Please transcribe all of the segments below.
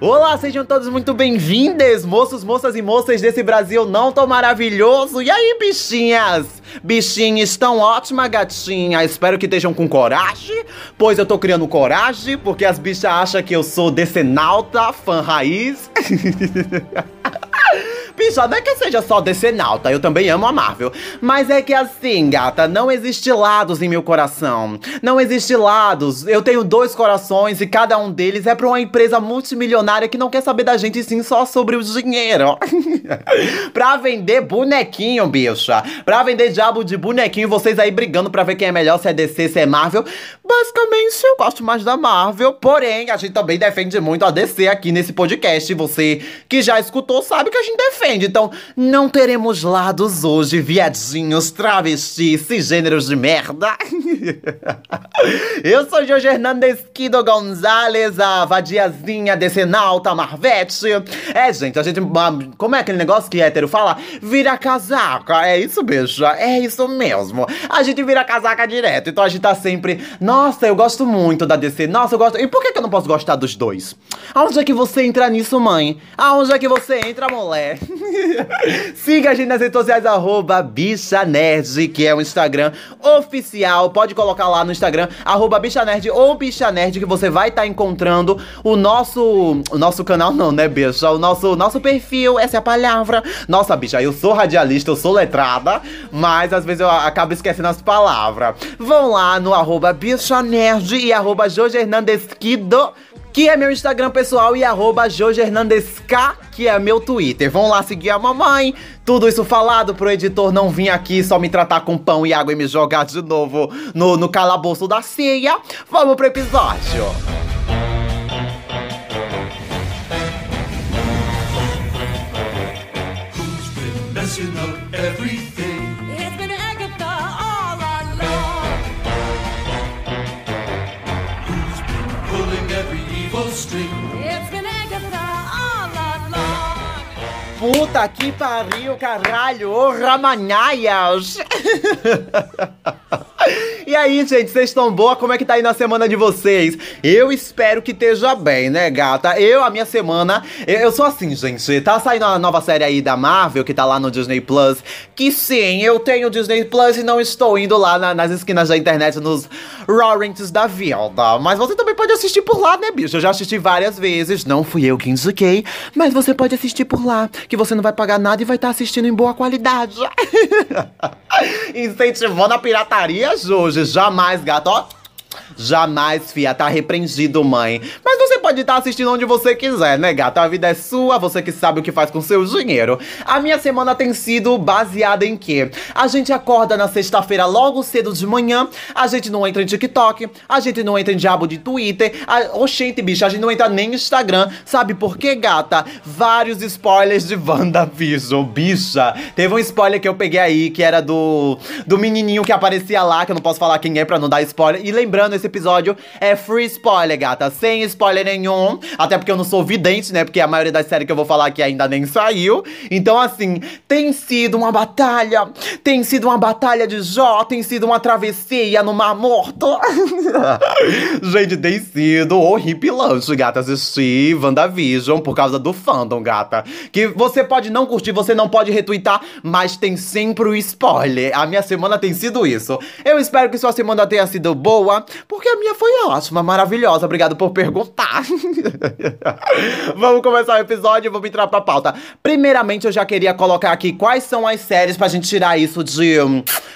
Olá, sejam todos muito bem-vindos, moços, moças e moças desse Brasil não tão maravilhoso. E aí, bichinhas? Bichinhas tão ótima, gatinha. Espero que estejam com coragem, pois eu tô criando coragem, porque as bichas acham que eu sou decenalta, fã raiz. Bicha, não é que seja só decenalta, eu também amo a Marvel. Mas é que assim, gata, não existe lados em meu coração. Não existe lados. Eu tenho dois corações e cada um deles é pra uma empresa multimilionária que não quer saber da gente sim só sobre o dinheiro. pra vender bonequinho, bicha. Pra vender diabo de bonequinho, vocês aí brigando pra ver quem é melhor, se é DC, se é Marvel. Basicamente, eu gosto mais da Marvel. Porém, a gente também defende muito a DC aqui nesse podcast. Você que já escutou sabe que a gente defende entende? Então, não teremos lados hoje, viadinhos, travestis, cisgêneros de merda. Eu sou Jorge Hernandes Kido Gonzalez, a vadiazinha decenalta Marvete. É, gente, a gente. Como é aquele negócio que hétero fala? Vira casaca. É isso, bicho? É isso mesmo. A gente vira casaca direto. Então a gente tá sempre. Nossa, eu gosto muito da DC. Nossa, eu gosto. E por que, que eu não posso gostar dos dois? Aonde é que você entra nisso, mãe? Aonde é que você entra, mulher? Siga a gente nas redes sociais, arroba Bicha Nerd, que é o Instagram oficial. Pode colocar lá no Instagram, arroba Bicha Nerd ou Bicha Nerd, que você vai estar tá encontrando o nosso. O nosso canal, não, né, bicha? O nosso, nosso perfil, essa é a palavra. Nossa, bicha, eu sou radialista, eu sou letrada, mas às vezes eu acabo esquecendo as palavras. Vão lá no arroba Bicha Nerd e arroba Jorge Hernandes Kido que é meu Instagram pessoal, e arroba que é meu Twitter. Vão lá seguir a mamãe. Tudo isso falado pro editor não vir aqui só me tratar com pão e água e me jogar de novo no, no calabouço da ceia. Vamos pro episódio. Everything? Puta que pariu, caralho! Ô, Ramanhaias! E aí, gente, vocês estão boa? Como é que tá aí na semana de vocês? Eu espero que esteja bem, né, gata? Eu, a minha semana, eu, eu, sou assim, gente. Tá saindo a nova série aí da Marvel, que tá lá no Disney Plus. Que sim, eu tenho Disney Plus e não estou indo lá na, nas esquinas da internet, nos Rorents da vida. Mas você também pode assistir por lá, né, bicho? Eu já assisti várias vezes. Não fui eu que indiquei, mas você pode assistir por lá, que você não vai pagar nada e vai estar tá assistindo em boa qualidade. Incentivando a pirataria, Jorge jamais, gato, ó. Jamais, fia, tá repreendido, mãe. Mas você pode estar tá assistindo onde você quiser, né, gata? A vida é sua, você que sabe o que faz com seu dinheiro. A minha semana tem sido baseada em quê? A gente acorda na sexta-feira logo cedo de manhã, a gente não entra em TikTok, a gente não entra em diabo de Twitter. A... Oxente, bicha, a gente não entra nem no Instagram. Sabe por quê, gata? Vários spoilers de WandaVision, bicha. Teve um spoiler que eu peguei aí, que era do, do menininho que aparecia lá, que eu não posso falar quem é pra não dar spoiler. E lembrando, esse episódio é free spoiler, gata. Sem spoiler nenhum. Até porque eu não sou vidente, né? Porque a maioria das séries que eu vou falar aqui ainda nem saiu. Então, assim, tem sido uma batalha. Tem sido uma batalha de Jó. Tem sido uma travessia no Mar Morto. Gente, tem sido horripilante, gata. Assistir WandaVision por causa do fandom, gata. Que você pode não curtir, você não pode retweetar, mas tem sempre o spoiler. A minha semana tem sido isso. Eu espero que sua semana tenha sido boa. Porque a minha foi ótima, maravilhosa. Obrigado por perguntar. Vamos começar o episódio e vamos entrar pra pauta. Primeiramente, eu já queria colocar aqui quais são as séries pra gente tirar isso de.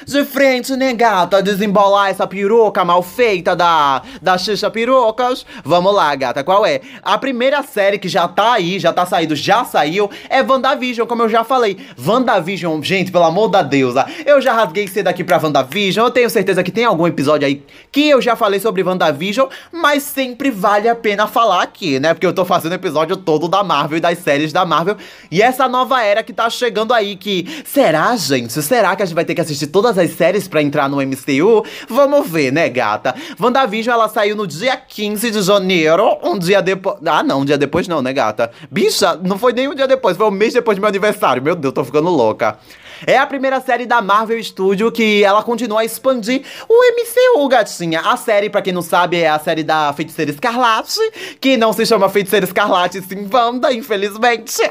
De frente, né, gata? Desembolar essa peruca mal feita da. Da Xixa Pirocas. Vamos lá, gata, qual é? A primeira série que já tá aí, já tá saído, já saiu, é WandaVision, como eu já falei. WandaVision, gente, pelo amor da deusa. Eu já rasguei cedo aqui pra WandaVision. Eu tenho certeza que tem algum episódio aí que eu já falei sobre WandaVision, mas sempre vale a pena falar aqui, né? Porque eu tô fazendo episódio todo da Marvel e das séries da Marvel. E essa nova era que tá chegando aí, que. Será, gente? Será que a gente vai ter que assistir todas as séries para entrar no MCU? Vamos ver, né, gata? WandaVision, ela saiu no dia 15 de janeiro, um dia depois. Ah, não, um dia depois não, né, gata? Bicha, não foi nem um dia depois, foi um mês depois do meu aniversário. Meu Deus, tô ficando louca. É a primeira série da Marvel Studio que ela continua a expandir o MCU, gatinha. A série, pra quem não sabe, é a série da Feiticeira Escarlate, que não se chama Feiticeira Escarlate, sim Wanda, infelizmente.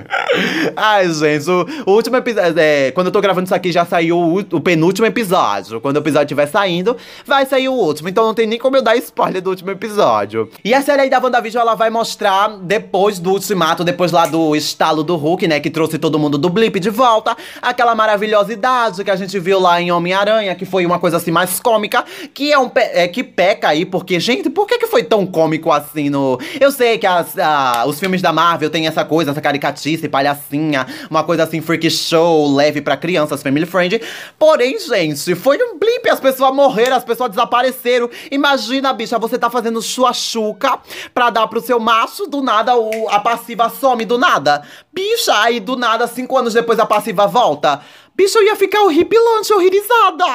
Ai, gente, o, o último episódio. É, quando eu tô gravando isso aqui, já saiu o, o, penúltimo episódio. Quando o episódio estiver saindo, vai sair o último. Então não tem nem como eu dar spoiler do último episódio. E a série aí da WandaVision, ela vai mostrar depois do ultimato, depois lá do estalo do Hulk, né? Que trouxe todo mundo do blip de volta. Aquela maravilhosidade que a gente viu lá em Homem-Aranha, que foi uma coisa assim mais cômica, que é um é, que peca aí, porque, gente, por que, que foi tão cômico assim no. Eu sei que as, a, os filmes da Marvel tem essa coisa, essa caricatice, palhacinha, uma coisa assim, freak show, leve para crianças, family friend. Porém, gente, foi um blip, as pessoas morreram, as pessoas desapareceram. Imagina, bicha, você tá fazendo sua chuca pra dar pro seu macho, do nada o, a passiva some do nada. Bicha, aí do nada, cinco anos depois a passiva volta faltar Bicho, eu ia ficar horripilante, horrorizada.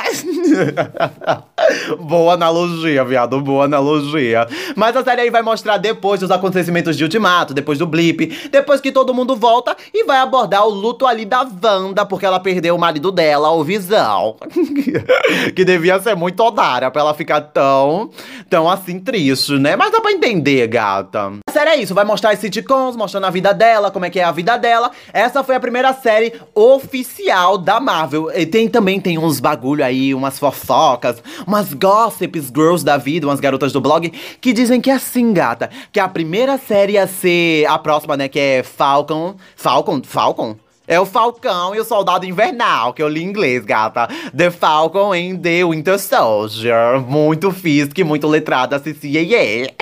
boa analogia, viado, boa analogia. Mas a série aí vai mostrar depois dos acontecimentos de Ultimato, depois do blip, depois que todo mundo volta e vai abordar o luto ali da Wanda, porque ela perdeu o marido dela, o Visão. que devia ser muito odária pra ela ficar tão, tão assim triste, né? Mas dá pra entender, gata. A série é isso, vai mostrar as sitcoms, mostrando a vida dela, como é que é a vida dela. Essa foi a primeira série oficial da da Marvel. E tem também tem uns bagulho aí, umas fofocas, umas gossips girls da vida, umas garotas do blog, que dizem que é assim, gata. Que a primeira série a ser a próxima, né? Que é Falcon. Falcon? Falcon? É o Falcão e o Soldado Invernal, que eu li em inglês, gata. The Falcon and the Winter Soldier. Muito física e muito letrada, Cici, yeah.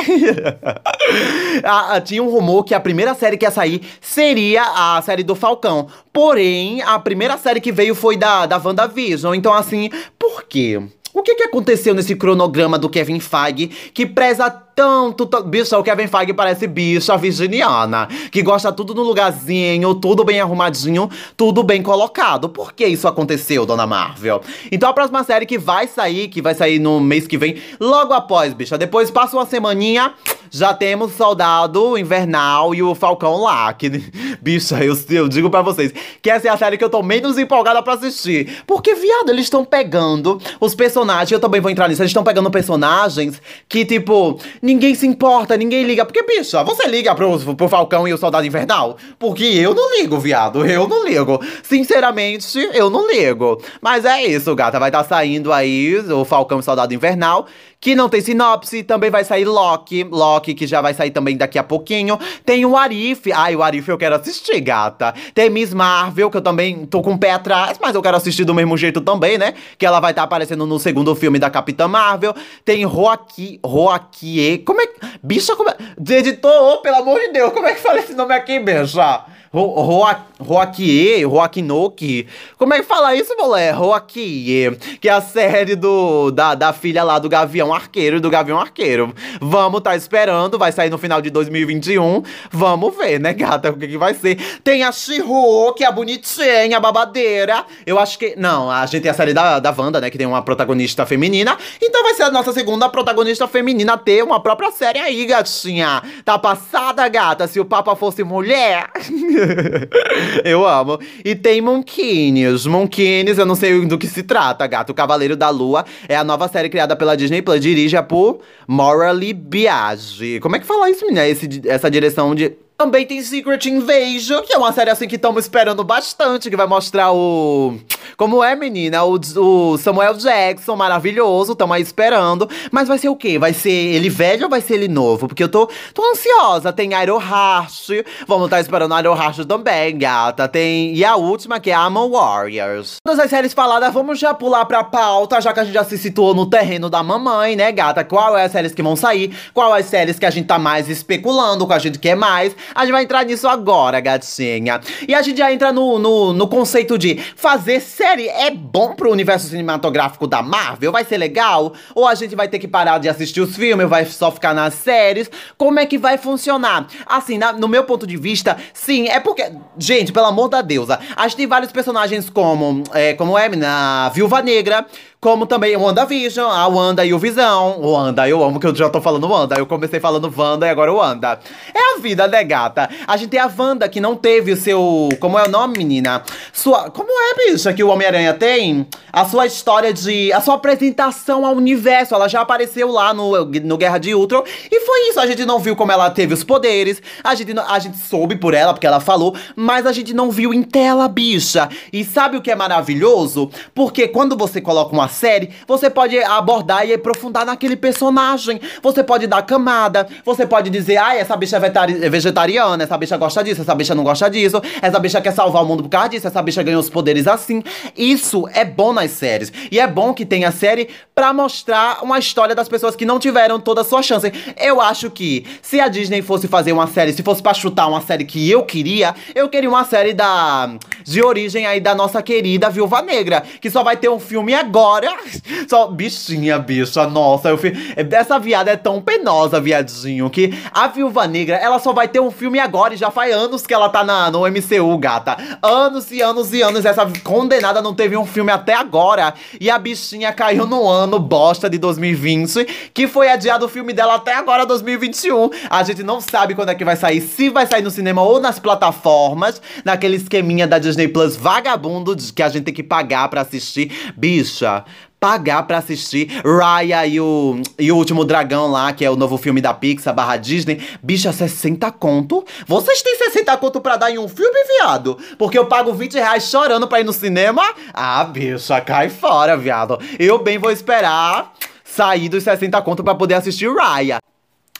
ah, tinha um rumor que a primeira série que ia sair seria a série do Falcão. Porém, a primeira série que veio foi da, da WandaVision. Então, assim, por quê? O que, que aconteceu nesse cronograma do Kevin Feige que preza tanto. Bicho, o Kevin Feige parece bicha virginiana. Que gosta tudo no lugarzinho, tudo bem arrumadinho, tudo bem colocado. Por que isso aconteceu, dona Marvel? Então a próxima série que vai sair, que vai sair no mês que vem, logo após, bicha. Depois passa uma semaninha já temos o Soldado Invernal e o Falcão lá. Que, bicha, eu, eu digo para vocês que essa é a série que eu tô menos empolgada para assistir. Porque, viado, eles estão pegando os personagens. Eu também vou entrar nisso. Eles estão pegando personagens que, tipo, ninguém se importa, ninguém liga. Porque, bicha, você liga pro, pro Falcão e o Soldado Invernal? Porque eu não ligo, viado. Eu não ligo. Sinceramente, eu não ligo. Mas é isso, gata. Vai estar tá saindo aí o Falcão e o Soldado Invernal que não tem sinopse. Também vai sair Loki, Loki, que já vai sair também daqui a pouquinho. Tem o Arif. Ai, o Arif eu quero assistir, gata. Tem Miss Marvel, que eu também tô com o pé atrás, mas eu quero assistir do mesmo jeito também, né? Que ela vai estar tá aparecendo no segundo filme da Capitã Marvel. Tem Joaqui, Joaquie. Como é que. Bicha, como é. Editor, oh, pelo amor de Deus, como é que fala esse nome aqui, bicha? Roakie, Roakinoki. Como é que fala isso, mulher? Roakie, que é a série do, da, da filha lá do Gavião Arqueiro do Gavião Arqueiro. Vamos tá esperando, vai sair no final de 2021. Vamos ver, né, gata, o que, que vai ser. Tem a Shihu, que é a bonitinha, a babadeira. Eu acho que. Não, a gente tem a série da, da Wanda, né, que tem uma protagonista feminina. Então vai ser a nossa segunda protagonista feminina ter uma própria série aí, gatinha. Tá passada, gata, se o Papa fosse mulher. eu amo. E tem Monquinhos. Monquinhos, eu não sei do que se trata, gato. O Cavaleiro da Lua é a nova série criada pela Disney Plus, dirige por Morally Biagi. Como é que fala isso, menina? Esse, essa direção de também tem Secret Invasion, que é uma série assim que estamos esperando bastante, que vai mostrar o. Como é, menina? O, o Samuel Jackson, maravilhoso, estamos aí esperando. Mas vai ser o quê? Vai ser ele velho ou vai ser ele novo? Porque eu tô, tô ansiosa. Tem Iron Heart, vamos estar tá esperando Iron Heart também, gata. Tem. E a última, que é Amon Warriors. Todas as séries faladas, vamos já pular pra pauta, já que a gente já se situou no terreno da mamãe, né, gata? Qual é as séries que vão sair? Qual é as séries que a gente tá mais especulando, que a gente quer mais? A gente vai entrar nisso agora, gatinha. E a gente já entra no, no, no conceito de fazer série é bom pro universo cinematográfico da Marvel? Vai ser legal? Ou a gente vai ter que parar de assistir os filmes, vai só ficar nas séries? Como é que vai funcionar? Assim, na, no meu ponto de vista, sim, é porque. Gente, pelo amor da deusa, a gente tem vários personagens como. É, como é, na Viúva Negra como também o WandaVision, a Wanda e o Visão. Wanda, eu amo que eu já tô falando Wanda. Eu comecei falando Wanda e agora Wanda. É a vida, né, gata? A gente tem a Wanda que não teve o seu. Como é o nome, menina? Sua. Como é, bicha, que o Homem-Aranha tem? A sua história de. A sua apresentação ao universo. Ela já apareceu lá no, no Guerra de Ultron. E foi isso. A gente não viu como ela teve os poderes. A gente, a gente soube por ela, porque ela falou. Mas a gente não viu em tela, bicha. E sabe o que é maravilhoso? Porque quando você coloca uma série, você pode abordar e aprofundar naquele personagem. Você pode dar camada, você pode dizer, ai, essa bicha é, é vegetariana, essa bicha gosta disso, essa bicha não gosta disso, essa bicha quer salvar o mundo por causa disso, essa bicha ganhou os poderes assim. Isso é bom nas séries. E é bom que tenha série pra mostrar uma história das pessoas que não tiveram toda a sua chance. Eu acho que se a Disney fosse fazer uma série, se fosse pra chutar uma série que eu queria, eu queria uma série da de origem aí da nossa querida Viúva Negra, que só vai ter um filme agora Só, bichinha, bicha, nossa, eu fi... Essa viada é tão penosa, viadinho, que a Viúva Negra, ela só vai ter um filme agora e já faz anos que ela tá na, no MCU, gata. Anos e anos e anos, essa condenada não teve um filme até agora. E a bichinha caiu no ano bosta de 2020, que foi adiado o filme dela até agora, 2021. A gente não sabe quando é que vai sair, se vai sair no cinema ou nas plataformas, naquele esqueminha da Disney Plus vagabundo que a gente tem que pagar pra assistir. Bicha, pagar para assistir Raya e o, e o Último Dragão lá, que é o novo filme da Pixar barra Disney. Bicha, 60 conto? Vocês têm 60 conto pra dar em um filme, viado? Porque eu pago 20 reais chorando pra ir no cinema? Ah, bicha, cai fora, viado. Eu bem vou esperar sair dos 60 conto para poder assistir Raya.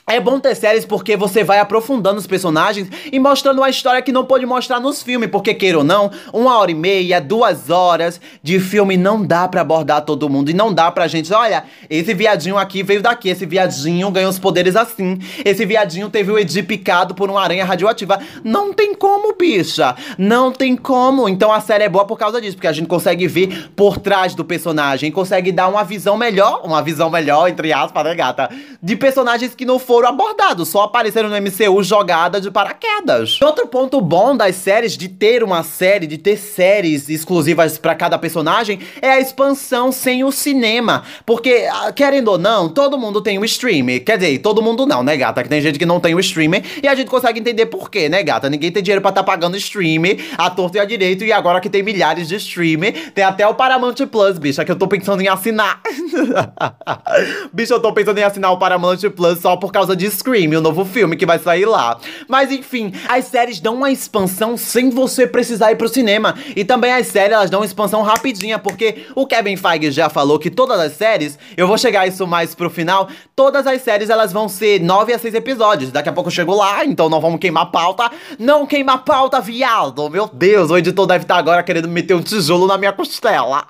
É bom ter séries porque você vai aprofundando os personagens e mostrando uma história que não pode mostrar nos filmes, porque queira ou não, uma hora e meia, duas horas de filme não dá para abordar todo mundo e não dá pra gente, olha, esse viadinho aqui veio daqui, esse viadinho ganhou os poderes assim, esse viadinho teve o Edi picado por uma aranha radioativa. Não tem como, bicha, não tem como. Então a série é boa por causa disso, porque a gente consegue ver por trás do personagem, consegue dar uma visão melhor, uma visão melhor, entre aspas, né, gata, de personagens que não foram foram abordados, só apareceram no MCU jogada de paraquedas. Outro ponto bom das séries, de ter uma série, de ter séries exclusivas para cada personagem, é a expansão sem o cinema. Porque, ah, querendo ou não, todo mundo tem o streaming. Quer dizer, todo mundo não, né, gata? Que tem gente que não tem o streaming e a gente consegue entender por quê, né, gata? Ninguém tem dinheiro pra estar tá pagando streaming a torto e a direito, e agora que tem milhares de streaming, tem até o Paramount Plus, bicha, que eu tô pensando em assinar. bicho, eu tô pensando em assinar o Paramount Plus só por causa causa de Scream, o novo filme que vai sair lá. Mas enfim, as séries dão uma expansão sem você precisar ir pro cinema. E também as séries, elas dão uma expansão rapidinha, porque o Kevin Feige já falou que todas as séries, eu vou chegar isso mais pro final, todas as séries elas vão ser 9 a 6 episódios. Daqui a pouco eu chego lá, então não vamos queimar pauta. Não queima pauta, viado! Meu Deus, o editor deve estar agora querendo meter um tijolo na minha costela.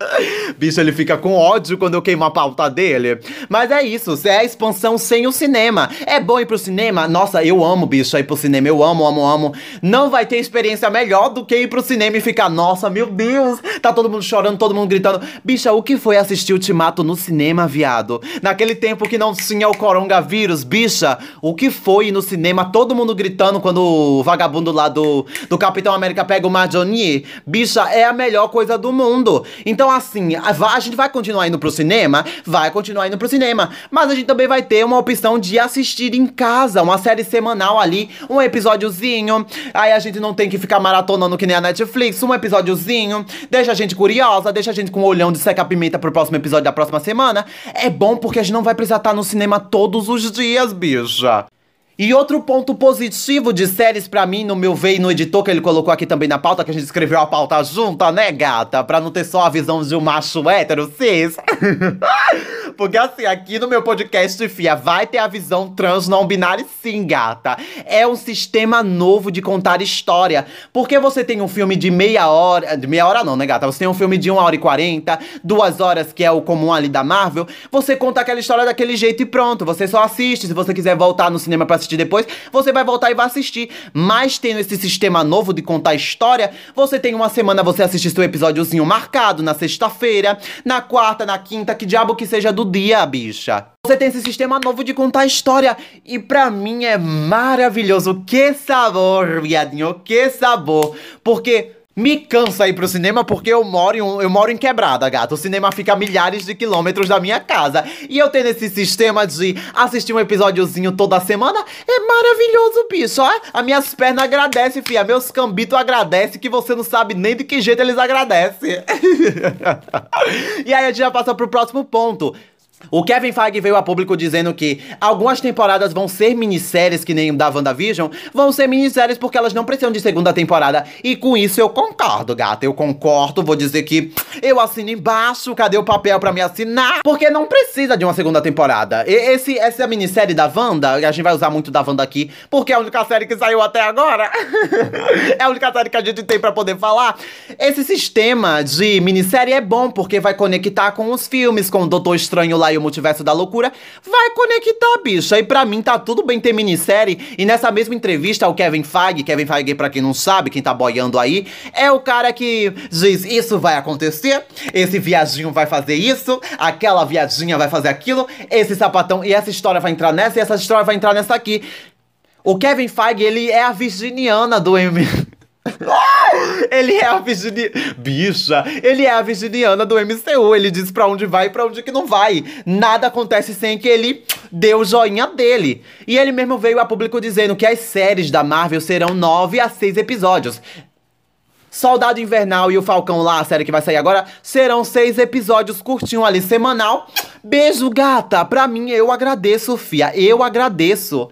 Bicho, ele fica com ódio quando eu queimo a pauta dele. Mas é isso, é a expansão sem o cinema cinema. É bom ir pro cinema? Nossa, eu amo, bicho, ir pro cinema. Eu amo, amo, amo. Não vai ter experiência melhor do que ir pro cinema e ficar, nossa, meu Deus, tá todo mundo chorando, todo mundo gritando. Bicha, o que foi assistir Ultimato no cinema, viado? Naquele tempo que não tinha o coronavírus, bicha, o que foi ir no cinema, todo mundo gritando quando o vagabundo lá do, do Capitão América pega o Marjorie? Bicha, é a melhor coisa do mundo. Então, assim, a, a gente vai continuar indo pro cinema? Vai continuar indo pro cinema. Mas a gente também vai ter uma opção de assistir em casa, uma série semanal ali, um episódiozinho. Aí a gente não tem que ficar maratonando que nem a Netflix, um episódiozinho. Deixa a gente curiosa, deixa a gente com um olhão de seca-pimenta pro próximo episódio da próxima semana. É bom porque a gente não vai precisar estar no cinema todos os dias, bicha. E outro ponto positivo de séries para mim, no meu veio no editor, que ele colocou aqui também na pauta, que a gente escreveu a pauta junta, né, gata? Pra não ter só a visão de um macho hétero cis. Porque assim, aqui no meu podcast, Fia, vai ter a visão trans não binária sim, gata. É um sistema novo de contar história. Porque você tem um filme de meia hora. De meia hora não, né, gata? Você tem um filme de uma hora e quarenta, duas horas, que é o comum ali da Marvel. Você conta aquela história daquele jeito e pronto. Você só assiste. Se você quiser voltar no cinema pra assistir depois, você vai voltar e vai assistir. Mas tendo esse sistema novo de contar história, você tem uma semana, você assiste seu episódiozinho marcado na sexta-feira, na quarta, na quinta, que diabo que seja do dia, bicha. Você tem esse sistema novo de contar história e pra mim é maravilhoso. Que sabor, viadinho, que sabor. Porque Me cansa ir pro cinema porque eu moro em, um, eu moro em quebrada, gato. O cinema fica a milhares de quilômetros da minha casa. E eu tenho esse sistema de assistir um episódiozinho toda semana. É maravilhoso, bicho. Ó. As minhas pernas agradecem, fia. Meus cambitos agradecem que você não sabe nem de que jeito eles agradecem. e aí a gente já passa pro próximo ponto. O Kevin Feige veio a público dizendo que algumas temporadas vão ser minisséries, que nem da WandaVision, vão ser minisséries porque elas não precisam de segunda temporada. E com isso eu concordo, gata. Eu concordo, vou dizer que eu assino embaixo, cadê o papel para me assinar? Porque não precisa de uma segunda temporada. E esse, essa minissérie da Wanda, a gente vai usar muito da Wanda aqui, porque é a única série que saiu até agora. é a única série que a gente tem para poder falar. Esse sistema de minissérie é bom porque vai conectar com os filmes, com o Doutor Estranho lá e o Multiverso da Loucura, vai conectar, bicho. Aí pra mim tá tudo bem ter minissérie. E nessa mesma entrevista, o Kevin Feige, Kevin Feige, pra quem não sabe, quem tá boiando aí, é o cara que diz: Isso vai acontecer, esse viadinho vai fazer isso, aquela viadinha vai fazer aquilo, esse sapatão, e essa história vai entrar nessa, e essa história vai entrar nessa aqui. O Kevin Feige, ele é a virginiana do M. Ele é a virginiana. Bicha, ele é a virginiana do MCU. Ele diz pra onde vai e pra onde que não vai. Nada acontece sem que ele dê o joinha dele. E ele mesmo veio a público dizendo que as séries da Marvel serão nove a seis episódios. Soldado Invernal e o Falcão lá, a série que vai sair agora, serão seis episódios curtinho ali, semanal. Beijo, gata. Pra mim, eu agradeço, fia. Eu agradeço.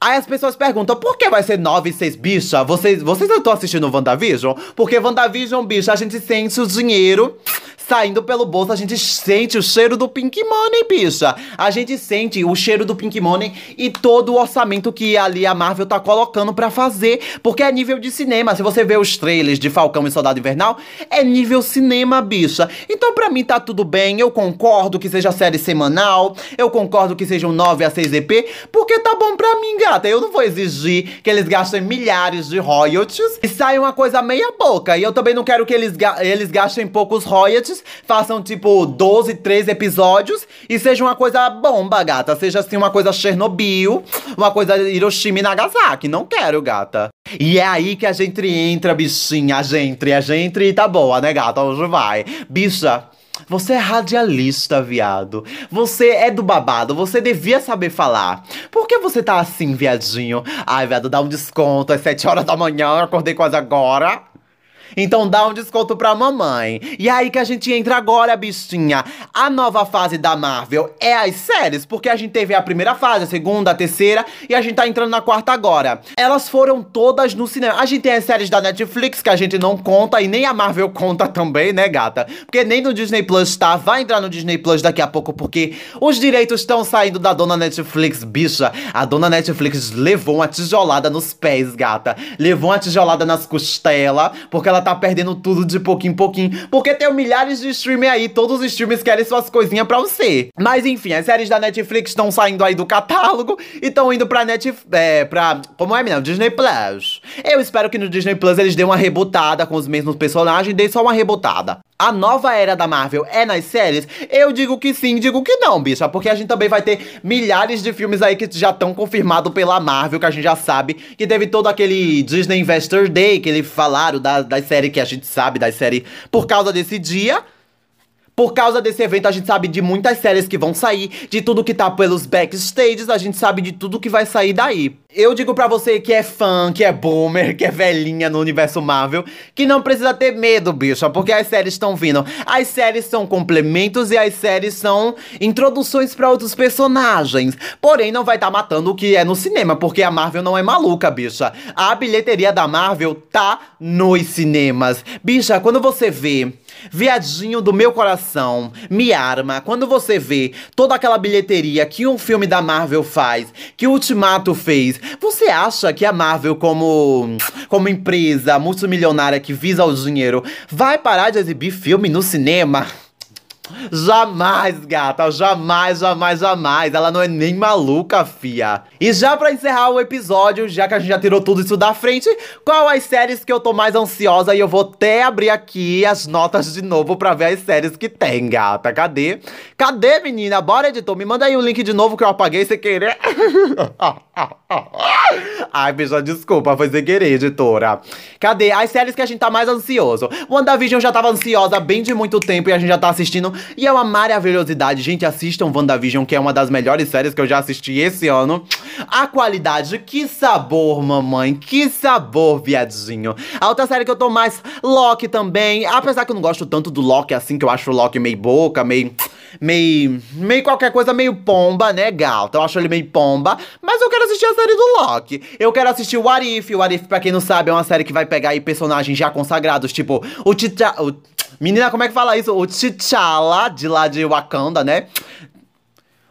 Aí as pessoas perguntam, por que vai ser 9 e 6, bicha? Vocês, vocês não estão assistindo WandaVision? Porque WandaVision, bicha, a gente sente o dinheiro saindo pelo bolso, a gente sente o cheiro do Pink Money, bicha. A gente sente o cheiro do Pink Money e todo o orçamento que ali a Marvel tá colocando para fazer, porque é nível de cinema. Se você vê os trailers de Falcão e Soldado Invernal, é nível cinema, bicha. Então para mim tá tudo bem, eu concordo que seja série semanal, eu concordo que sejam 9 a 6 EP, porque tá bom pra mim, gata. Eu não vou exigir que eles gastem milhares de royalties e saia uma coisa meia boca. E eu também não quero que eles, ga eles gastem poucos royalties façam tipo 12, 13 episódios e seja uma coisa bomba, gata. Seja assim uma coisa Chernobyl, uma coisa Hiroshima e Nagasaki. Não quero, gata. E é aí que a gente entra, bichinha, a gente, a gente tá boa, né, gata? Hoje vai. Bicha, você é radialista, viado. Você é do babado, você devia saber falar. Por que você tá assim, viadinho? Ai, viado, dá um desconto, é 7 horas da manhã, acordei quase agora. Então dá um desconto pra mamãe. E aí que a gente entra agora, bichinha. A nova fase da Marvel é as séries, porque a gente teve a primeira fase, a segunda, a terceira, e a gente tá entrando na quarta agora. Elas foram todas no cinema. A gente tem as séries da Netflix que a gente não conta, e nem a Marvel conta também, né, gata? Porque nem no Disney Plus tá. Vai entrar no Disney Plus daqui a pouco, porque os direitos estão saindo da dona Netflix, bicha. A dona Netflix levou uma tijolada nos pés, gata. Levou uma tijolada nas costelas, porque ela ela tá perdendo tudo de pouquinho em pouquinho. Porque tem milhares de streamers aí, todos os streamers querem suas coisinhas pra você. Mas enfim, as séries da Netflix estão saindo aí do catálogo e estão indo pra Netflix. É, pra. Como é, menino? Disney Plus. Eu espero que no Disney Plus eles dêem uma rebotada com os mesmos personagens, dê só uma rebotada. A nova era da Marvel é nas séries? Eu digo que sim, digo que não, bicha. Porque a gente também vai ter milhares de filmes aí que já estão confirmados pela Marvel, que a gente já sabe. Que teve todo aquele Disney Investor Day que eles falaram da, das série que a gente sabe, das séries por causa desse dia. Por causa desse evento, a gente sabe de muitas séries que vão sair, de tudo que tá pelos backstages, a gente sabe de tudo que vai sair daí. Eu digo para você que é fã, que é boomer, que é velhinha no universo Marvel, que não precisa ter medo, bicha, porque as séries estão vindo. As séries são complementos e as séries são introduções para outros personagens. Porém, não vai estar tá matando o que é no cinema, porque a Marvel não é maluca, bicha. A bilheteria da Marvel tá nos cinemas. Bicha, quando você vê Viadinho do meu coração, me arma quando você vê toda aquela bilheteria que um filme da Marvel faz, que o Ultimato fez. Você acha que a Marvel, como, como empresa multimilionária que visa o dinheiro, vai parar de exibir filme no cinema? Jamais, gata, jamais, jamais, jamais. Ela não é nem maluca, fia. E já pra encerrar o episódio, já que a gente já tirou tudo isso da frente, qual as séries que eu tô mais ansiosa? E eu vou até abrir aqui as notas de novo pra ver as séries que tem, gata. Cadê? Cadê, menina? Bora, editor, me manda aí o link de novo que eu apaguei sem querer. Ai, bicha, desculpa, foi sem querer, editora. Cadê as séries que a gente tá mais ansioso? WandaVision já tava ansiosa bem de muito tempo e a gente já tá assistindo. E é uma maravilhosidade. Gente, assistam WandaVision, que é uma das melhores séries que eu já assisti esse ano. A qualidade, que sabor, mamãe. Que sabor, viadinho. A outra série que eu tô mais, Loki também. Apesar que eu não gosto tanto do Loki assim, que eu acho o Loki meio boca, meio meio. meio qualquer coisa, meio pomba, né, Gal? Então eu acho ele meio pomba. Mas eu quero assistir a série do Loki. Eu quero assistir o Arif. O Arif, pra quem não sabe, é uma série que vai pegar aí personagens já consagrados, tipo o T'Challa. Menina, como é que fala isso? O T'Challa, de lá de Wakanda, né?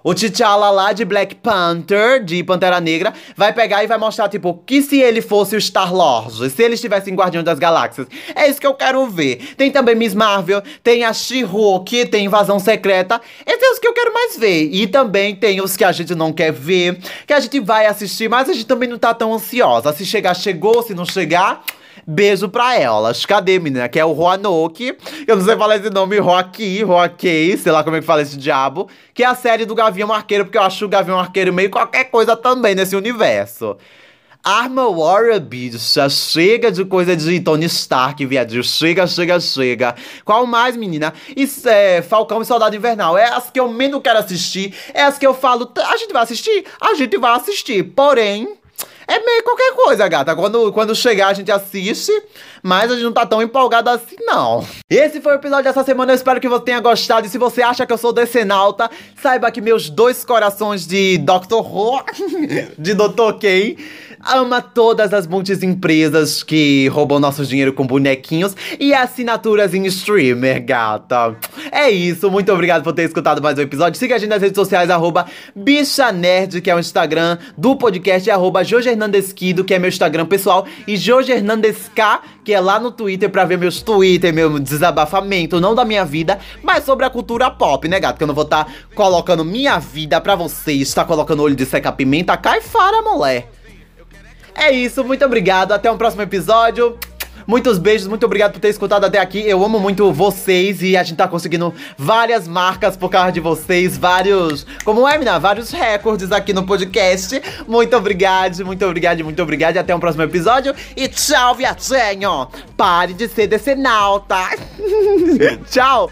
O T'Challa lá de Black Panther, de Pantera Negra, vai pegar e vai mostrar, tipo, que se ele fosse o Star-Lord, se ele estivesse em Guardião das Galáxias. É isso que eu quero ver. Tem também Miss Marvel, tem a She-Hulk, tem Invasão Secreta. Esses são os que eu quero mais ver. E também tem os que a gente não quer ver, que a gente vai assistir, mas a gente também não tá tão ansiosa. Se chegar, chegou, se não chegar... Beijo pra elas. Cadê, menina? Que é o Roanoke. Eu não sei falar esse nome, Roaki, Roakei, sei lá como é que fala esse diabo. Que é a série do Gavião Arqueiro, porque eu acho o Gavião Arqueiro meio qualquer coisa também nesse universo. Arma Warrior, bicha. Chega de coisa de Tony Stark, viadinho. Chega, chega, chega. Qual mais, menina? Isso é Falcão e Soldado Invernal. É as que eu menos quero assistir. É as que eu falo, a gente vai assistir? A gente vai assistir. Porém, é meio qualquer coisa, gata. Quando, quando chegar, a gente assiste, mas a gente não tá tão empolgado assim, não. Esse foi o episódio dessa semana. Eu espero que você tenha gostado. E se você acha que eu sou decenalta, saiba que meus dois corações de Dr. Who, de Dr. K, ama todas as montes empresas que roubam nosso dinheiro com bonequinhos e assinaturas em streamer, gata. É isso, muito obrigado por ter escutado mais um episódio. Siga a gente nas redes sociais, arroba bichanerd, que é o Instagram do podcast, e arroba Hernandesquido, que é meu Instagram pessoal, e Jorge Hernandesk, que é lá no Twitter pra ver meus Twitter, meu desabafamento, não da minha vida, mas sobre a cultura pop, né, gato? Que eu não vou estar tá colocando minha vida pra vocês, tá colocando olho de seca pimenta, cai fora, mulher. É isso, muito obrigado. Até um próximo episódio. Muitos beijos, muito obrigado por ter escutado até aqui. Eu amo muito vocês e a gente tá conseguindo várias marcas por causa de vocês, vários. Como é, mina? Vários recordes aqui no podcast. Muito obrigado, muito obrigado, muito obrigado. Até um próximo episódio. E tchau, viadinho! Pare de ser decenalta! tchau!